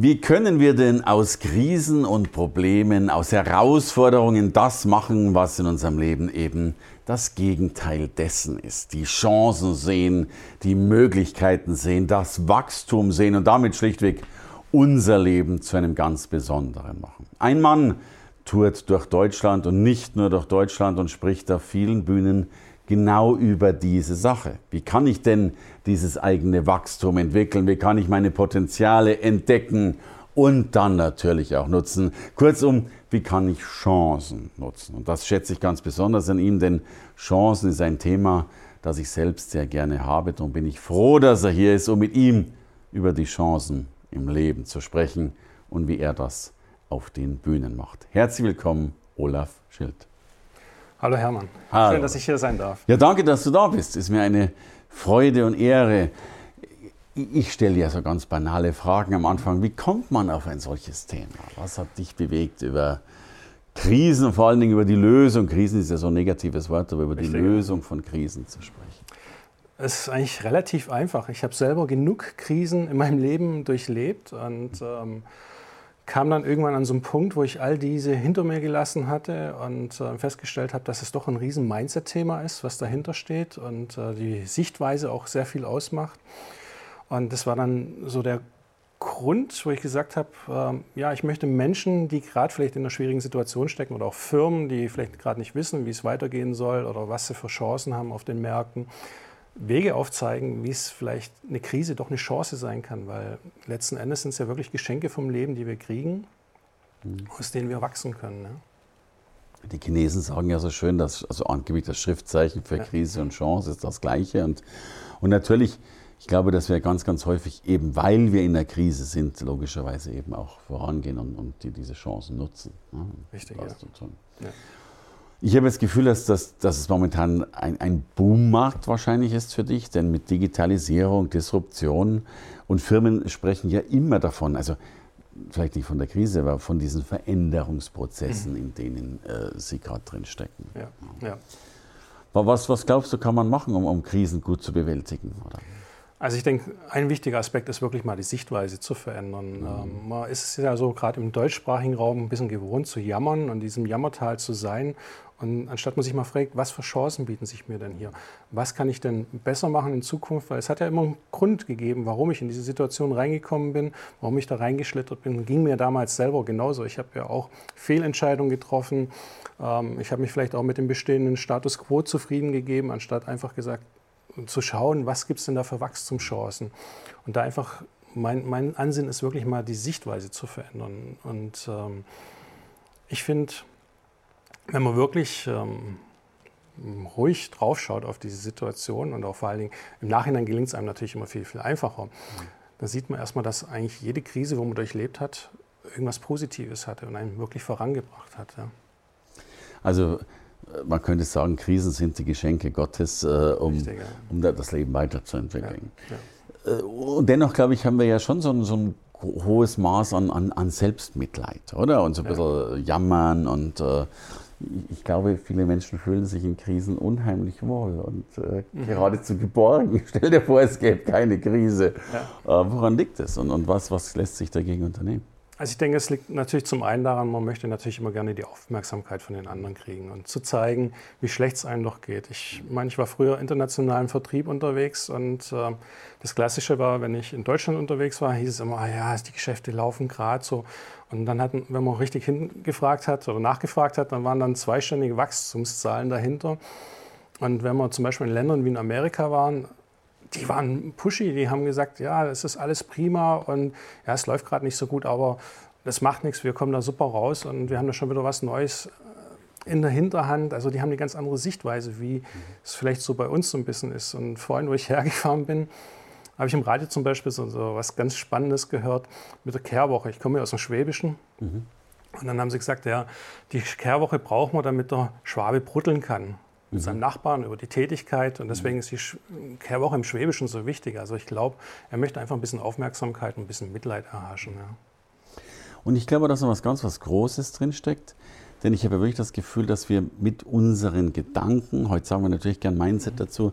Wie können wir denn aus Krisen und Problemen, aus Herausforderungen das machen, was in unserem Leben eben das Gegenteil dessen ist? Die Chancen sehen, die Möglichkeiten sehen, das Wachstum sehen und damit schlichtweg unser Leben zu einem ganz besonderen machen. Ein Mann tourt durch Deutschland und nicht nur durch Deutschland und spricht auf vielen Bühnen genau über diese Sache. Wie kann ich denn dieses eigene Wachstum entwickeln? Wie kann ich meine Potenziale entdecken und dann natürlich auch nutzen? Kurzum, wie kann ich Chancen nutzen? Und das schätze ich ganz besonders an ihm, denn Chancen ist ein Thema, das ich selbst sehr gerne habe. Darum bin ich froh, dass er hier ist, um mit ihm über die Chancen im Leben zu sprechen und wie er das auf den Bühnen macht. Herzlich willkommen, Olaf Schild. Hallo Hermann. Hallo. Schön, dass ich hier sein darf. Ja, danke, dass du da bist. Ist mir eine Freude und Ehre. Ich stelle ja so ganz banale Fragen am Anfang. Wie kommt man auf ein solches Thema? Was hat dich bewegt über Krisen, vor allen Dingen über die Lösung? Krisen ist ja so ein negatives Wort, aber über Richtig. die Lösung von Krisen zu sprechen. Es ist eigentlich relativ einfach. Ich habe selber genug Krisen in meinem Leben durchlebt und ähm, kam dann irgendwann an so einen Punkt, wo ich all diese hinter mir gelassen hatte und äh, festgestellt habe, dass es doch ein riesen Mindset-Thema ist, was dahinter steht und äh, die Sichtweise auch sehr viel ausmacht. Und das war dann so der Grund, wo ich gesagt habe, äh, ja, ich möchte Menschen, die gerade vielleicht in einer schwierigen Situation stecken oder auch Firmen, die vielleicht gerade nicht wissen, wie es weitergehen soll oder was sie für Chancen haben auf den Märkten, Wege aufzeigen, wie es vielleicht eine Krise doch eine Chance sein kann, weil letzten Endes sind es ja wirklich Geschenke vom Leben, die wir kriegen, mhm. aus denen wir wachsen können. Ne? Die Chinesen sagen ja so schön, dass also angeblich das Schriftzeichen für ja. Krise und Chance ist das gleiche. Und, und natürlich, ich glaube, dass wir ganz, ganz häufig, eben weil wir in der Krise sind, logischerweise eben auch vorangehen und, und die, diese Chancen nutzen. Ne? Richtig, ja. ja. Ich habe das Gefühl, dass, das, dass es momentan ein, ein Boommarkt wahrscheinlich ist für dich, denn mit Digitalisierung, Disruption und Firmen sprechen ja immer davon, also vielleicht nicht von der Krise, aber von diesen Veränderungsprozessen, mhm. in denen äh, sie gerade drin stecken. Ja, ja. Was, was glaubst du, kann man machen, um, um Krisen gut zu bewältigen? Oder? Also ich denke, ein wichtiger Aspekt ist wirklich mal die Sichtweise zu verändern. Mhm. Ähm, man ist ja so gerade im deutschsprachigen Raum ein bisschen gewohnt zu jammern und in diesem Jammertal zu sein. Und anstatt man sich mal fragt, was für Chancen bieten sich mir denn hier? Was kann ich denn besser machen in Zukunft? Weil es hat ja immer einen Grund gegeben, warum ich in diese Situation reingekommen bin, warum ich da reingeschlittert bin. Ging mir damals selber genauso. Ich habe ja auch Fehlentscheidungen getroffen. Ähm, ich habe mich vielleicht auch mit dem bestehenden Status quo zufrieden gegeben, anstatt einfach gesagt, zu schauen, was gibt es denn da für Wachstumschancen. Und da einfach, mein, mein Ansinnen ist wirklich mal die Sichtweise zu verändern. Und ähm, ich finde, wenn man wirklich ähm, ruhig draufschaut auf diese Situation und auch vor allen Dingen im Nachhinein gelingt es einem natürlich immer viel, viel einfacher. Mhm. Da sieht man erstmal, dass eigentlich jede Krise, wo man durchlebt hat, irgendwas Positives hatte und einen wirklich vorangebracht hat. Ja. Also man könnte sagen, Krisen sind die Geschenke Gottes, äh, um, Richtig, ja. um das Leben weiterzuentwickeln. Ja, ja. Äh, und dennoch, glaube ich, haben wir ja schon so ein, so ein hohes Maß an, an, an, Selbstmitleid, oder? Und so ein bisschen Jammern und äh, ich glaube, viele Menschen fühlen sich in Krisen unheimlich wohl und äh, mhm. geradezu geborgen. Stell dir vor, es gäbe keine Krise. Ja. Äh, woran liegt es und, und was, was lässt sich dagegen unternehmen? Also ich denke, es liegt natürlich zum einen daran, man möchte natürlich immer gerne die Aufmerksamkeit von den anderen kriegen und zu zeigen, wie schlecht es einem doch geht. Ich meine, ich war früher international im Vertrieb unterwegs und äh, das Klassische war, wenn ich in Deutschland unterwegs war, hieß es immer, ah ja, die Geschäfte laufen gerade so. Und dann hatten, wenn man richtig hingefragt hat oder nachgefragt hat, dann waren dann zweistellige Wachstumszahlen dahinter. Und wenn wir zum Beispiel in Ländern wie in Amerika waren, die waren pushy, die haben gesagt, ja, es ist alles prima und ja, es läuft gerade nicht so gut, aber das macht nichts, wir kommen da super raus und wir haben da schon wieder was Neues äh, in der Hinterhand. Also die haben eine ganz andere Sichtweise, wie mhm. es vielleicht so bei uns so ein bisschen ist. Und vorhin, wo ich hergefahren bin, habe ich im Radio zum Beispiel so, so was ganz Spannendes gehört mit der Kehrwoche. Ich komme ja aus dem Schwäbischen. Mhm. Und dann haben sie gesagt, ja, die Kehrwoche brauchen wir, damit der Schwabe brutteln kann mit mhm. seinem Nachbarn über die Tätigkeit. Und deswegen ist die Kehrwoche im Schwäbischen so wichtig. Also ich glaube, er möchte einfach ein bisschen Aufmerksamkeit und ein bisschen Mitleid erhaschen. Ja. Und ich glaube, dass noch was ganz was Großes drinsteckt. Denn ich habe wirklich das Gefühl, dass wir mit unseren Gedanken, heute sagen wir natürlich gern Mindset mhm. dazu,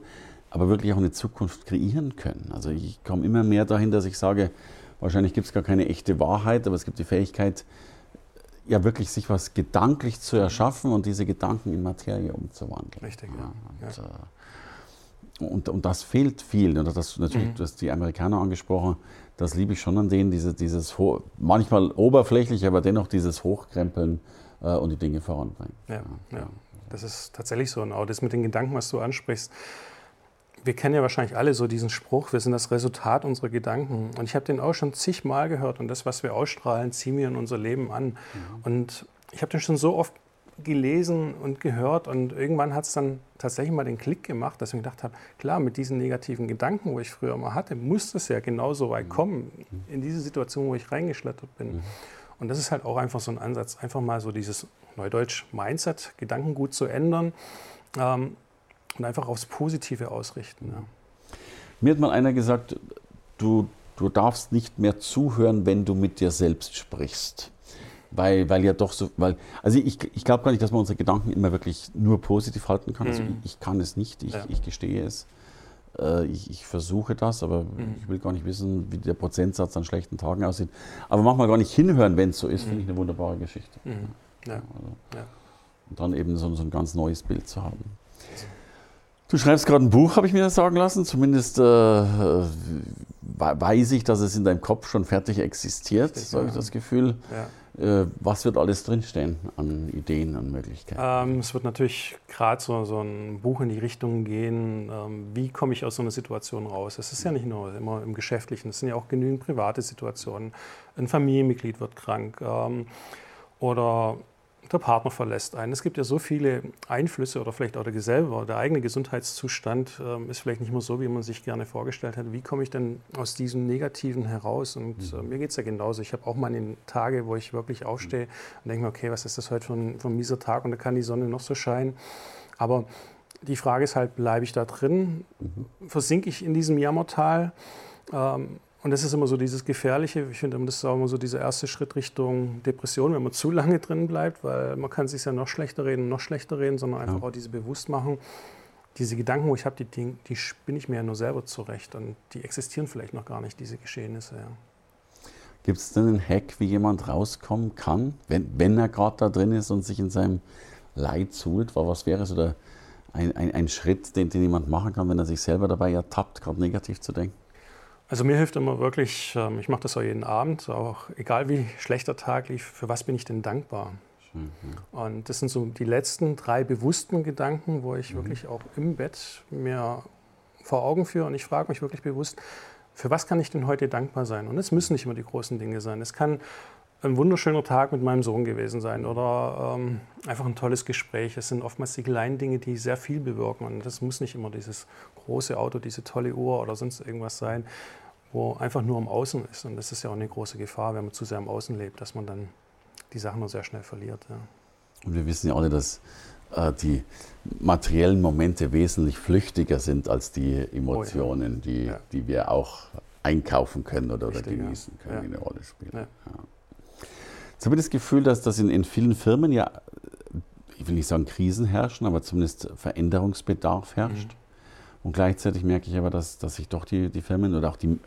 aber wirklich auch eine Zukunft kreieren können. Also ich komme immer mehr dahin, dass ich sage, wahrscheinlich gibt es gar keine echte Wahrheit, aber es gibt die Fähigkeit, ja wirklich sich was gedanklich zu erschaffen und diese Gedanken in Materie umzuwandeln. Richtig, ja. Und, ja. Äh, und, und, das fehlt viel. Und das natürlich, mhm. du hast die Amerikaner angesprochen, das liebe ich schon an denen, diese, dieses manchmal oberflächlich, aber dennoch dieses Hochkrempeln äh, und die Dinge voranbringen. Ja, ja, ja, das ist tatsächlich so. Und auch das mit den Gedanken, was du ansprichst, wir kennen ja wahrscheinlich alle so diesen Spruch, wir sind das Resultat unserer Gedanken. Und ich habe den auch schon zigmal gehört. Und das, was wir ausstrahlen, ziehen wir in unser Leben an. Mhm. Und ich habe den schon so oft gelesen und gehört und irgendwann hat es dann tatsächlich mal den Klick gemacht, dass ich mir gedacht habe, klar, mit diesen negativen Gedanken, wo ich früher mal hatte, muss es ja genauso weit mhm. kommen, in diese Situation, wo ich reingeschlittert bin. Mhm. Und das ist halt auch einfach so ein Ansatz, einfach mal so dieses Neudeutsch Mindset, Gedankengut zu ändern. Ähm, und einfach aufs Positive ausrichten. Ja. Mir hat mal einer gesagt, du, du darfst nicht mehr zuhören, wenn du mit dir selbst sprichst. Weil, weil ja doch so, weil, also ich, ich glaube gar nicht, dass man unsere Gedanken immer wirklich nur positiv halten kann. Also mhm. ich, ich, kann es nicht, ich, ja. ich gestehe es. Äh, ich, ich, versuche das, aber mhm. ich will gar nicht wissen, wie der Prozentsatz an schlechten Tagen aussieht. Aber manchmal gar nicht hinhören, wenn es so ist, mhm. finde ich eine wunderbare Geschichte. Mhm. Ja. Also, ja. Und dann eben so, so, ein ganz neues Bild zu haben. Du schreibst gerade ein Buch, habe ich mir sagen lassen. Zumindest äh, weiß ich, dass es in deinem Kopf schon fertig existiert, so habe ich das Gefühl. Ja. Äh, was wird alles drinstehen an Ideen, an Möglichkeiten? Ähm, es wird natürlich gerade so, so, ein Buch in die Richtung gehen, ähm, wie komme ich aus so einer Situation raus. Es ist ja nicht nur immer im Geschäftlichen, es sind ja auch genügend private Situationen. Ein Familienmitglied wird krank ähm, oder der Partner verlässt einen. Es gibt ja so viele Einflüsse oder vielleicht auch der selber, der eigene Gesundheitszustand ähm, ist vielleicht nicht mehr so, wie man sich gerne vorgestellt hat. Wie komme ich denn aus diesem Negativen heraus? Und äh, mir geht es ja genauso. Ich habe auch meine Tage, wo ich wirklich aufstehe und denke mir, okay, was ist das heute für ein, für ein mieser Tag und da kann die Sonne noch so scheinen. Aber die Frage ist halt, bleibe ich da drin? Mhm. Versinke ich in diesem Jammertal? Ähm, und das ist immer so dieses Gefährliche. Ich finde, das ist auch immer so dieser erste Schritt Richtung Depression, wenn man zu lange drin bleibt, weil man kann sich ja noch schlechter reden, noch schlechter reden, sondern einfach ja. auch diese Bewusstmachung. Diese Gedanken, wo ich habe, die, die spinne ich mir ja nur selber zurecht und die existieren vielleicht noch gar nicht, diese Geschehnisse. Ja. Gibt es denn einen Hack, wie jemand rauskommen kann, wenn, wenn er gerade da drin ist und sich in seinem Leid suhlt? Was wäre so der, ein, ein, ein Schritt, den, den jemand machen kann, wenn er sich selber dabei ertappt, gerade negativ zu denken? Also mir hilft immer wirklich, ähm, ich mache das auch jeden Abend, auch egal wie schlechter Tag lief, für was bin ich denn dankbar? Mhm. Und das sind so die letzten drei bewussten Gedanken, wo ich mhm. wirklich auch im Bett mir vor Augen führe und ich frage mich wirklich bewusst, für was kann ich denn heute dankbar sein? Und es müssen nicht immer die großen Dinge sein. Es kann ein wunderschöner Tag mit meinem Sohn gewesen sein oder ähm, einfach ein tolles Gespräch. Es sind oftmals die kleinen Dinge, die sehr viel bewirken. Und das muss nicht immer dieses große Auto, diese tolle Uhr oder sonst irgendwas sein, wo einfach nur am Außen ist. Und das ist ja auch eine große Gefahr, wenn man zu sehr am Außen lebt, dass man dann die Sachen nur sehr schnell verliert. Ja. Und wir wissen ja alle, dass äh, die materiellen Momente wesentlich flüchtiger sind als die Emotionen, oh ja. die, ja. die wir auch einkaufen können oder, Richtig, oder genießen können, die eine Rolle spielen. Jetzt habe ich das Gefühl, dass das in, in vielen Firmen ja, ich will nicht sagen Krisen herrschen, aber zumindest Veränderungsbedarf herrscht. Mhm. Und gleichzeitig merke ich aber, dass, dass sich doch die, die Firmen oder auch die,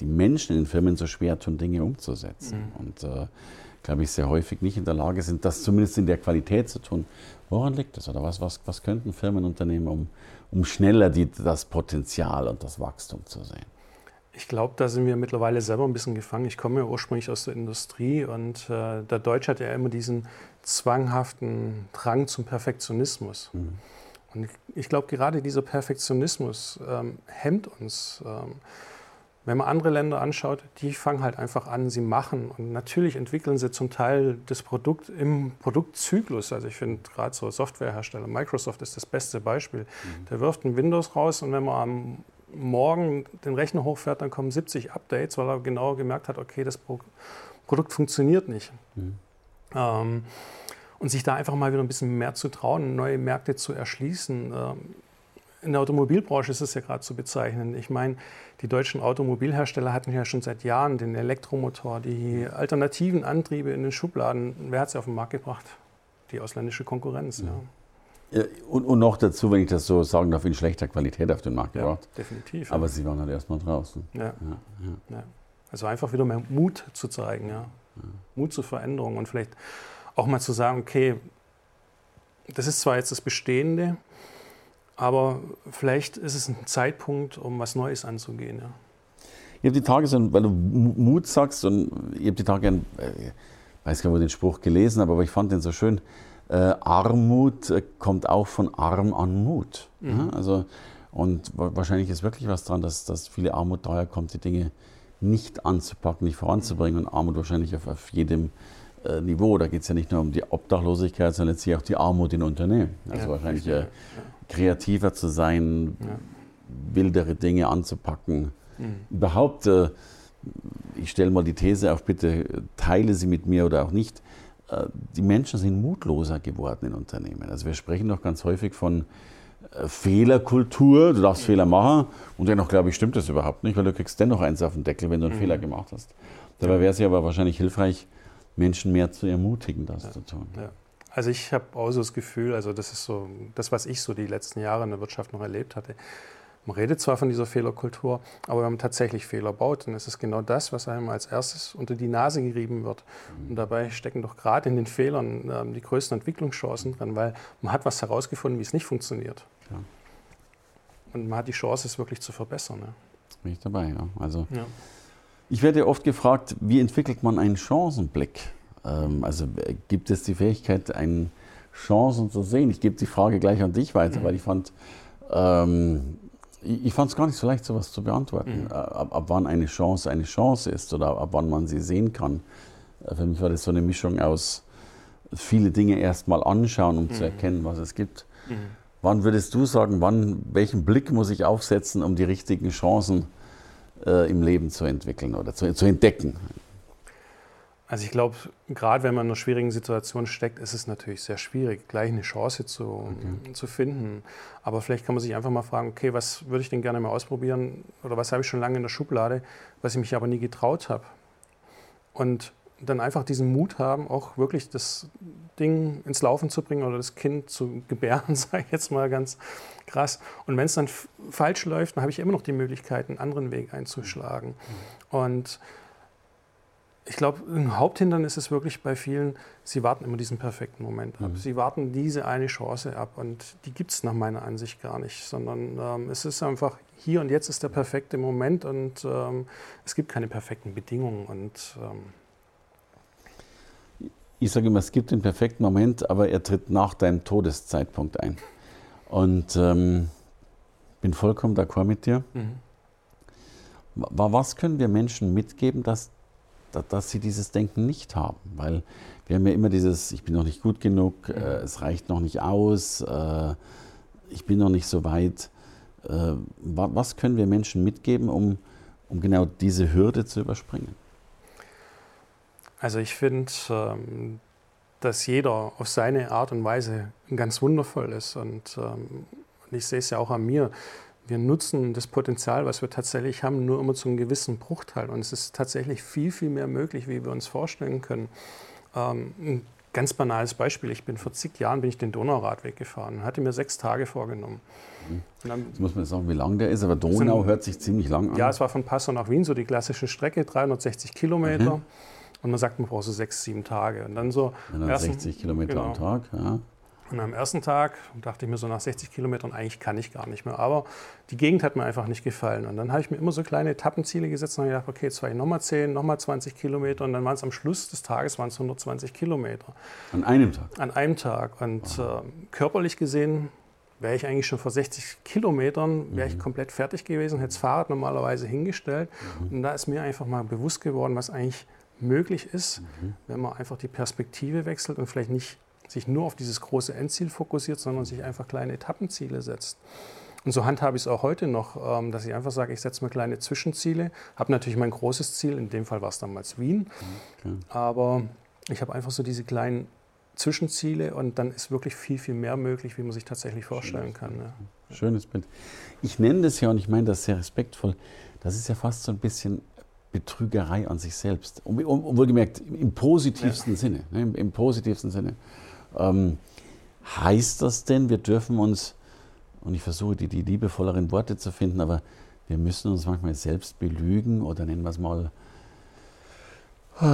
die Menschen in den Firmen so schwer tun, Dinge umzusetzen. Mhm. Und äh, glaube ich, sehr häufig nicht in der Lage sind, das zumindest in der Qualität zu tun. Woran liegt das? Oder was, was, was könnten Firmen unternehmen, um, um schneller die, das Potenzial und das Wachstum zu sehen? Ich glaube, da sind wir mittlerweile selber ein bisschen gefangen. Ich komme ja ursprünglich aus der Industrie und äh, der Deutsche hat ja immer diesen zwanghaften Drang zum Perfektionismus. Mhm. Und ich, glaube, gerade dieser Perfektionismus ähm, hemmt uns. Ähm, wenn man andere Länder anschaut, die fangen halt einfach an, sie machen. Und natürlich entwickeln sie zum Teil das Produkt im Produktzyklus. Also ich finde gerade so Softwarehersteller, Microsoft ist das beste Beispiel. Mhm. Der wirft ein Windows raus und wenn man am morgen den Rechner hochfährt, dann kommen 70 Updates, weil er genau gemerkt hat, okay, das Produkt funktioniert nicht. Mhm. Ähm, und sich da einfach mal wieder ein bisschen mehr zu trauen, neue Märkte zu erschließen. Ähm, in der Automobilbranche ist es ja gerade zu bezeichnen. Ich meine, die deutschen Automobilhersteller hatten ja schon seit Jahren den Elektromotor, die alternativen Antriebe in den Schubladen. Wer hat sie auf den Markt gebracht? Die ausländische Konkurrenz. Ja. ja und, und, noch dazu, wenn ich das so sagen darf, in schlechter Qualität auf den Markt gebracht. Ja, definitiv. Aber sie waren halt erstmal draußen. Ja. Also einfach wieder mehr Mut zu zeigen, ja. Mut zur Veränderung und vielleicht auch mal zu sagen, okay, das ist zwar jetzt das Bestehende, aber vielleicht ist es ein Zeitpunkt, um was Neues anzugehen. Ja. Ich habe die Tage so, weil du Mut sagst, und ich habe die Tage, ich äh, weiß gar nicht, wo den Spruch gelesen habe, aber ich fand den so schön. Äh, Armut äh, kommt auch von Arm an Mut. Mhm. Ja, also, und wahrscheinlich ist wirklich was dran, dass, dass viele Armut daher kommt, die Dinge nicht anzupacken, nicht voranzubringen. Und Armut wahrscheinlich auf, auf jedem äh, Niveau. Da geht es ja nicht nur um die Obdachlosigkeit, sondern letztlich auch die Armut in Unternehmen. Also ja, wahrscheinlich äh, kreativer zu sein, ja. wildere Dinge anzupacken. Mhm. Überhaupt, äh, ich stelle mal die These auf, bitte teile sie mit mir oder auch nicht. Äh, die Menschen sind mutloser geworden in Unternehmen. Also wir sprechen doch ganz häufig von äh, Fehlerkultur, du darfst mhm. Fehler machen und dennoch glaube ich, stimmt das überhaupt nicht, weil du kriegst dennoch eins auf den Deckel, wenn du einen mhm. Fehler gemacht hast. Dabei wäre es ja aber wahrscheinlich hilfreich, Menschen mehr zu ermutigen, das ja. zu tun. Ja. Also ich habe auch so das Gefühl, also das ist so das, was ich so die letzten Jahre in der Wirtschaft noch erlebt hatte. Man redet zwar von dieser Fehlerkultur, aber wenn man tatsächlich Fehler baut, dann ist es genau das, was einem als erstes unter die Nase gerieben wird. Und dabei stecken doch gerade in den Fehlern äh, die größten Entwicklungschancen drin, weil man hat was herausgefunden, wie es nicht funktioniert. Ja. Und man hat die Chance, es wirklich zu verbessern. Ja. Bin ich dabei, ja. Also ja. Ich werde oft gefragt, wie entwickelt man einen Chancenblick? Ähm, also gibt es die Fähigkeit, einen Chancen zu sehen? Ich gebe die Frage gleich an dich weiter, mhm. weil ich fand, ähm, ich, ich fand es gar nicht so leicht, sowas zu beantworten. Mhm. Äh, ab, ab, wann eine Chance eine Chance ist oder ab wann man sie sehen kann. Äh, für mich war das so eine Mischung aus viele Dinge erstmal anschauen, um mhm. zu erkennen, was es gibt. Mhm. Wann würdest du sagen, wann, welchen Blick muss ich aufsetzen, um die richtigen Chancen zu äh, im Leben zu entwickeln oder zu, zu entdecken? Also ich glaube, gerade wenn man in einer schwierigen Situation steckt, ist es natürlich sehr schwierig, gleich eine Chance zu, okay. zu finden. Aber vielleicht kann man sich einfach mal fragen, okay, was würde ich denn gerne mal ausprobieren oder was habe ich schon lange in der Schublade, was ich mich aber nie getraut habe. Und dann einfach diesen Mut haben, auch wirklich das Ding ins Laufen zu bringen oder das Kind zu gebären, sage ich jetzt mal ganz krass. Und wenn es dann falsch läuft, dann habe ich immer noch die Möglichkeit, einen anderen Weg einzuschlagen. Mhm. Und ich glaube, ein Haupthindernis ist wirklich bei vielen, sie warten immer diesen perfekten Moment ab. Mhm. Sie warten diese eine Chance ab und die gibt es nach meiner Ansicht gar nicht, sondern ähm, es ist einfach hier und jetzt ist der perfekte Moment und ähm, es gibt keine perfekten Bedingungen und ähm, ich sage immer, es gibt den perfekten Moment, aber er tritt nach deinem Todeszeitpunkt ein. Und ähm, bin vollkommen d'accord mit dir. Mhm. Was können wir Menschen mitgeben, dass, dass sie dieses Denken nicht haben? Weil wir haben ja immer dieses, ich bin noch nicht gut genug, mhm. äh, es reicht noch nicht aus, äh, ich bin noch nicht so weit. Äh, was können wir Menschen mitgeben, um, um genau diese Hürde zu überspringen? Also ich finde, ähm, dass jeder auf seine Art und Weise ganz wundervoll ist. Und, ähm, ich sehe es ja auch an mir. Wir nutzen das Potenzial, was wir tatsächlich haben, nur immer zu einem gewissen Bruchteil. Und es ist tatsächlich viel, viel mehr möglich, wie wir uns vorstellen können. Ähm, ein ganz banales Beispiel. Ich bin vor zig Jahren bin ich den Donauradweg gefahren. Hatte mir sechs Tage vorgenommen. Mhm. Dann, Jetzt muss man sagen, wie lang der ist, aber Donau sind, hört sich ziemlich lang an. Ja, es war von Passau nach Wien, so die klassische Strecke, 360 Kilometer. Mhm. Und man sagt, man braucht so sechs, sieben Tage. Und dann so. Ja, dann 60 Kilometer genau. am Tag, ja. Und am ersten Tag dachte ich mir so nach 60 Kilometern, eigentlich kann ich gar nicht mehr. Aber die Gegend hat mir einfach nicht gefallen. Und dann habe ich mir immer so kleine Etappenziele gesetzt und habe gedacht, okay, jetzt fahre ich nochmal 10, nochmal 20 Kilometer. Und dann waren es am Schluss des Tages waren es 120 Kilometer. An einem Tag? An einem Tag. Und äh, körperlich gesehen wäre ich eigentlich schon vor 60 Kilometern, wäre ich mhm. komplett fertig gewesen, hätte das Fahrrad normalerweise hingestellt. Mhm. Und da ist mir einfach mal bewusst geworden, was eigentlich möglich ist, mhm. wenn man einfach die Perspektive wechselt und vielleicht nicht sich nur auf dieses große Endziel fokussiert, sondern sich einfach kleine Etappenziele setzt. Und so handhabe ich es auch heute noch, ähm, dass ich einfach sage, ich setze mir kleine Zwischenziele, habe natürlich mein großes Ziel, in dem Fall war es damals Wien, okay. aber Ich habe einfach so diese kleinen Zwischenziele und dann ist wirklich viel, viel mehr möglich, wie man sich tatsächlich vorstellen kann. Ja. Schönes Bild. Ich nenne das ja, und ich meine das sehr respektvoll, das ist ja fast so ein bisschen Betrügerei an sich selbst. Um, um, um wohlgemerkt, im positivsten ja. Sinne. Ne, im, im, positivsten Sinne. Ähm, heißt das denn, wir dürfen uns, und ich versuche die, die liebevolleren Worte zu finden, aber wir müssen uns manchmal selbst belügen oder nennen wir es mal,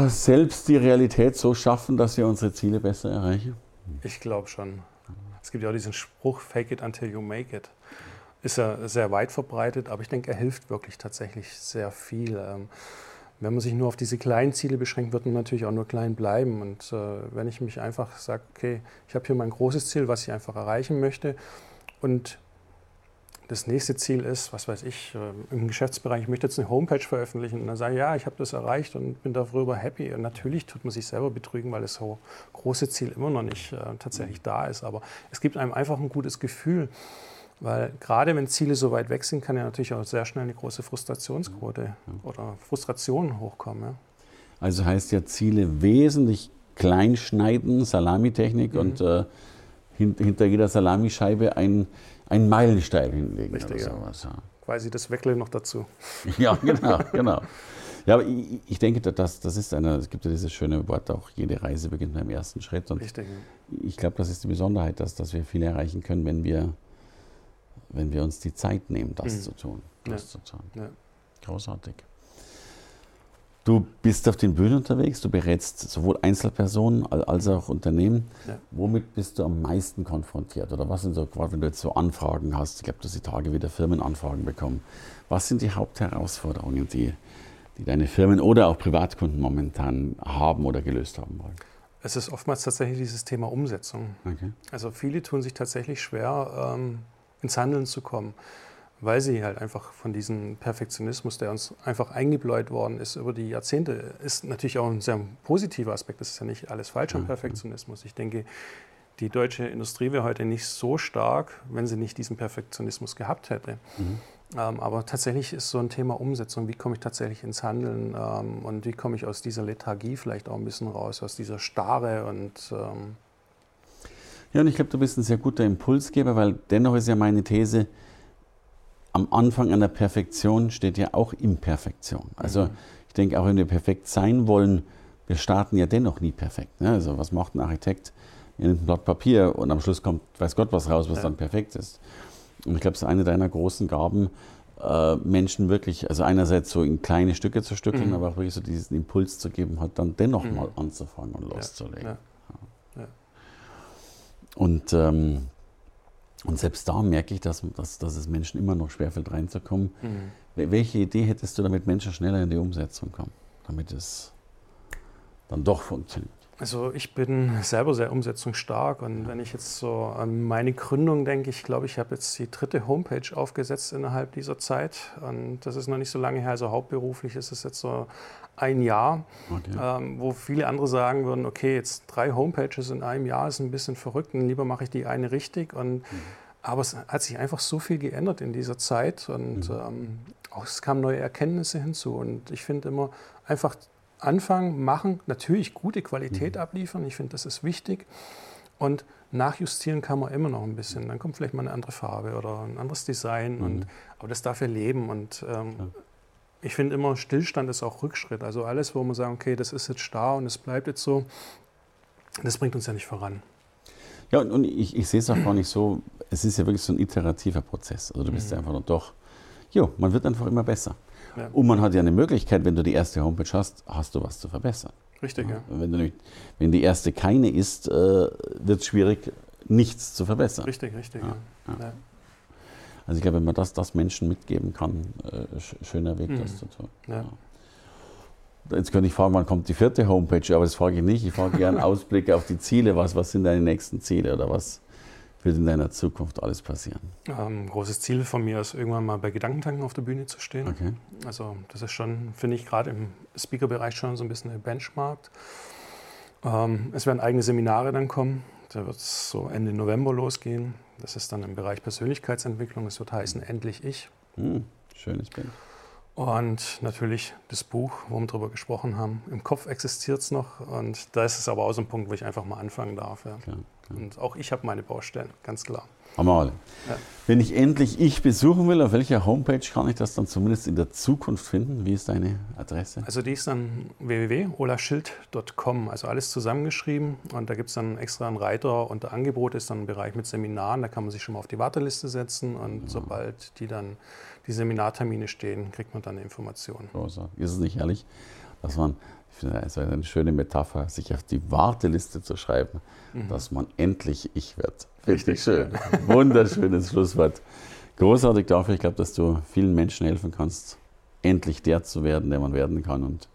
selbst die Realität so schaffen, dass wir unsere Ziele besser erreichen? Ich glaube schon. Es gibt ja auch diesen Spruch, fake it until you make it ist er sehr weit verbreitet, aber ich denke, er hilft wirklich tatsächlich sehr viel. Ähm, wenn man sich nur auf diese kleinen Ziele beschränkt, wird man natürlich auch nur klein bleiben. Und äh, wenn ich mich einfach sage, okay, ich habe hier mein großes Ziel, was ich einfach erreichen möchte und das nächste Ziel ist, was weiß ich, äh, im Geschäftsbereich, ich möchte jetzt eine Homepage veröffentlichen und dann sage ich, ja, ich habe das erreicht und bin darüber happy. Und natürlich tut man sich selber betrügen, weil das so große Ziel immer noch nicht äh, tatsächlich da ist. Aber es gibt einem einfach ein gutes Gefühl. Weil gerade wenn Ziele so weit weg sind, kann ja natürlich auch sehr schnell eine große Frustrationsquote ja. oder Frustration hochkommen. Ja. Also heißt ja Ziele wesentlich klein schneiden, Salamitechnik mhm. und äh, hint, hinter jeder Salamischeibe ein, ein Meilenstein hinlegen. Richtig, oder sowas, ja. Quasi das Weckle noch dazu. ja, genau, genau. Ja, aber ich, ich denke, das, das ist eine, es gibt ja dieses schöne Wort auch, jede Reise beginnt mit dem ersten Schritt. Und Richtig. Ich glaube, das ist die Besonderheit, dass, dass wir viel erreichen können, wenn wir wenn wir uns die Zeit nehmen, das mhm. zu tun. Das ja. zu tun. Ja. Großartig. Du bist auf den Bühnen unterwegs, du berätst sowohl Einzelpersonen als auch Unternehmen. Ja. Womit bist du am meisten konfrontiert? Oder was sind so, gerade wenn du jetzt so Anfragen hast, ich glaube, dass die Tage wieder Firmenanfragen bekommen. Was sind die Hauptherausforderungen, die, die deine Firmen oder auch Privatkunden momentan haben oder gelöst haben wollen? Es ist oftmals tatsächlich dieses Thema Umsetzung. Okay. Also viele tun sich tatsächlich schwer, ähm, ins Handeln zu kommen, weil sie halt einfach von diesem Perfektionismus, der uns einfach eingebläut worden ist über die Jahrzehnte, ist natürlich auch ein sehr positiver Aspekt. Das ist ja nicht alles falsch am Perfektionismus. Ich denke, die deutsche Industrie wäre heute nicht so stark, wenn sie nicht diesen Perfektionismus gehabt hätte. Mhm. Ähm, aber tatsächlich ist so ein Thema Umsetzung, wie komme ich tatsächlich ins Handeln ähm, und wie komme ich aus dieser Lethargie vielleicht auch ein bisschen raus, aus dieser Starre und ähm, ja, und ich glaube, du bist ein sehr guter Impulsgeber, weil dennoch ist ja meine These, am Anfang einer Perfektion steht ja auch Imperfektion. Also mhm. ich denke, auch wenn wir perfekt sein wollen, wir starten ja dennoch nie perfekt. Ne? Also was macht ein Architekt? Er nimmt ein Blatt Papier und am Schluss kommt, weiß Gott was raus, was ja. dann perfekt ist. Und ich glaube, es ist eine deiner großen Gaben, äh, Menschen wirklich, also einerseits so in kleine Stücke zu stückeln, mhm. aber auch wirklich so diesen Impuls zu geben, halt dann dennoch mhm. mal anzufangen und loszulegen. Ja. Und, ähm, und selbst da merke ich, dass, dass, dass es Menschen immer noch schwerfällt, reinzukommen. Mhm. Welche Idee hättest du, damit Menschen schneller in die Umsetzung kommen, damit es dann doch funktioniert? Also ich bin selber sehr umsetzungsstark und wenn ich jetzt so an meine Gründung denke, ich glaube, ich habe jetzt die dritte Homepage aufgesetzt innerhalb dieser Zeit und das ist noch nicht so lange her, also hauptberuflich ist es jetzt so ein Jahr, okay. ähm, wo viele andere sagen würden, okay, jetzt drei Homepages in einem Jahr ist ein bisschen verrückt und lieber mache ich die eine richtig und mhm. aber es hat sich einfach so viel geändert in dieser Zeit und mhm. ähm, auch es kamen neue Erkenntnisse hinzu und ich finde immer einfach anfangen, machen, natürlich gute Qualität mhm. abliefern. Ich finde, das ist wichtig. Und nachjustieren kann man immer noch ein bisschen. Dann kommt vielleicht mal eine andere Farbe oder ein anderes Design. Mhm. Und, aber das darf ja leben. Und ähm, ja. ich finde immer, Stillstand ist auch Rückschritt. Also alles, wo man sagt, okay, das ist jetzt starr und es bleibt jetzt so, das bringt uns ja nicht voran. Ja, und, und ich, ich sehe es auch gar nicht so, es ist ja wirklich so ein iterativer Prozess. Also du bist mhm. ja einfach nur doch, jo, man wird einfach immer besser. Ja. Und man hat ja eine Möglichkeit, wenn du die erste Homepage hast, hast du was zu verbessern. Richtig, ja. Wenn, du nicht, wenn die erste keine ist, äh, wird es schwierig, nichts zu verbessern. Richtig, richtig. Ja. Also ich glaube, wenn man das, das Menschen mitgeben kann, äh, schöner Weg, mhm. das zu tun. Jetzt könnte ich fragen, wann kommt die vierte Homepage, aber das frage ich nicht. Ich frage gerne Ausblicke auf die Ziele. Was, was sind deine nächsten Ziele oder was, wird in deiner Zukunft alles passieren? Ähm, großes Ziel von mir ist, irgendwann mal bei Gedankentanken auf der Bühne zu stehen. Okay. Also das ist schon, finde ich, gerade im Speaker-Bereich schon so ein bisschen ein Benchmark. Ähm, es werden eigene Seminare dann kommen. Da wird es so Ende November losgehen. Das ist dann im Bereich Persönlichkeitsentwicklung. Es wird heißen Endlich Ich. Hm, schönes Bild. Und natürlich das Buch, wo wir darüber gesprochen haben. Im Kopf existiert es noch und da ist es aber auch so ein Punkt, wo ich einfach mal anfangen darf. Ja. Klar, klar. Und auch ich habe meine Baustellen, ganz klar. Haben wir alle. Ja. Wenn ich endlich ich besuchen will, auf welcher Homepage kann ich das dann zumindest in der Zukunft finden? Wie ist deine Adresse? Also die ist dann www.olaschild.com, also alles zusammengeschrieben. Und da gibt es dann extra einen Reiter unter Angebot, ist dann ein Bereich mit Seminaren, da kann man sich schon mal auf die Warteliste setzen. Und ja. sobald die dann die Seminartermine stehen, kriegt man dann Informationen. Großartig. Ist es nicht ehrlich, dass man ich finde, es ist eine schöne Metapher, sich auf die Warteliste zu schreiben, mhm. dass man endlich ich wird. Richtig schön. Wunderschönes Schlusswort. Großartig dafür. Ich glaube, dass du vielen Menschen helfen kannst, endlich der zu werden, der man werden kann und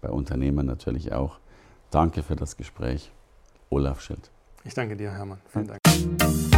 bei Unternehmern natürlich auch. Danke für das Gespräch. Olaf Schild. Ich danke dir, Hermann. Vielen Dank.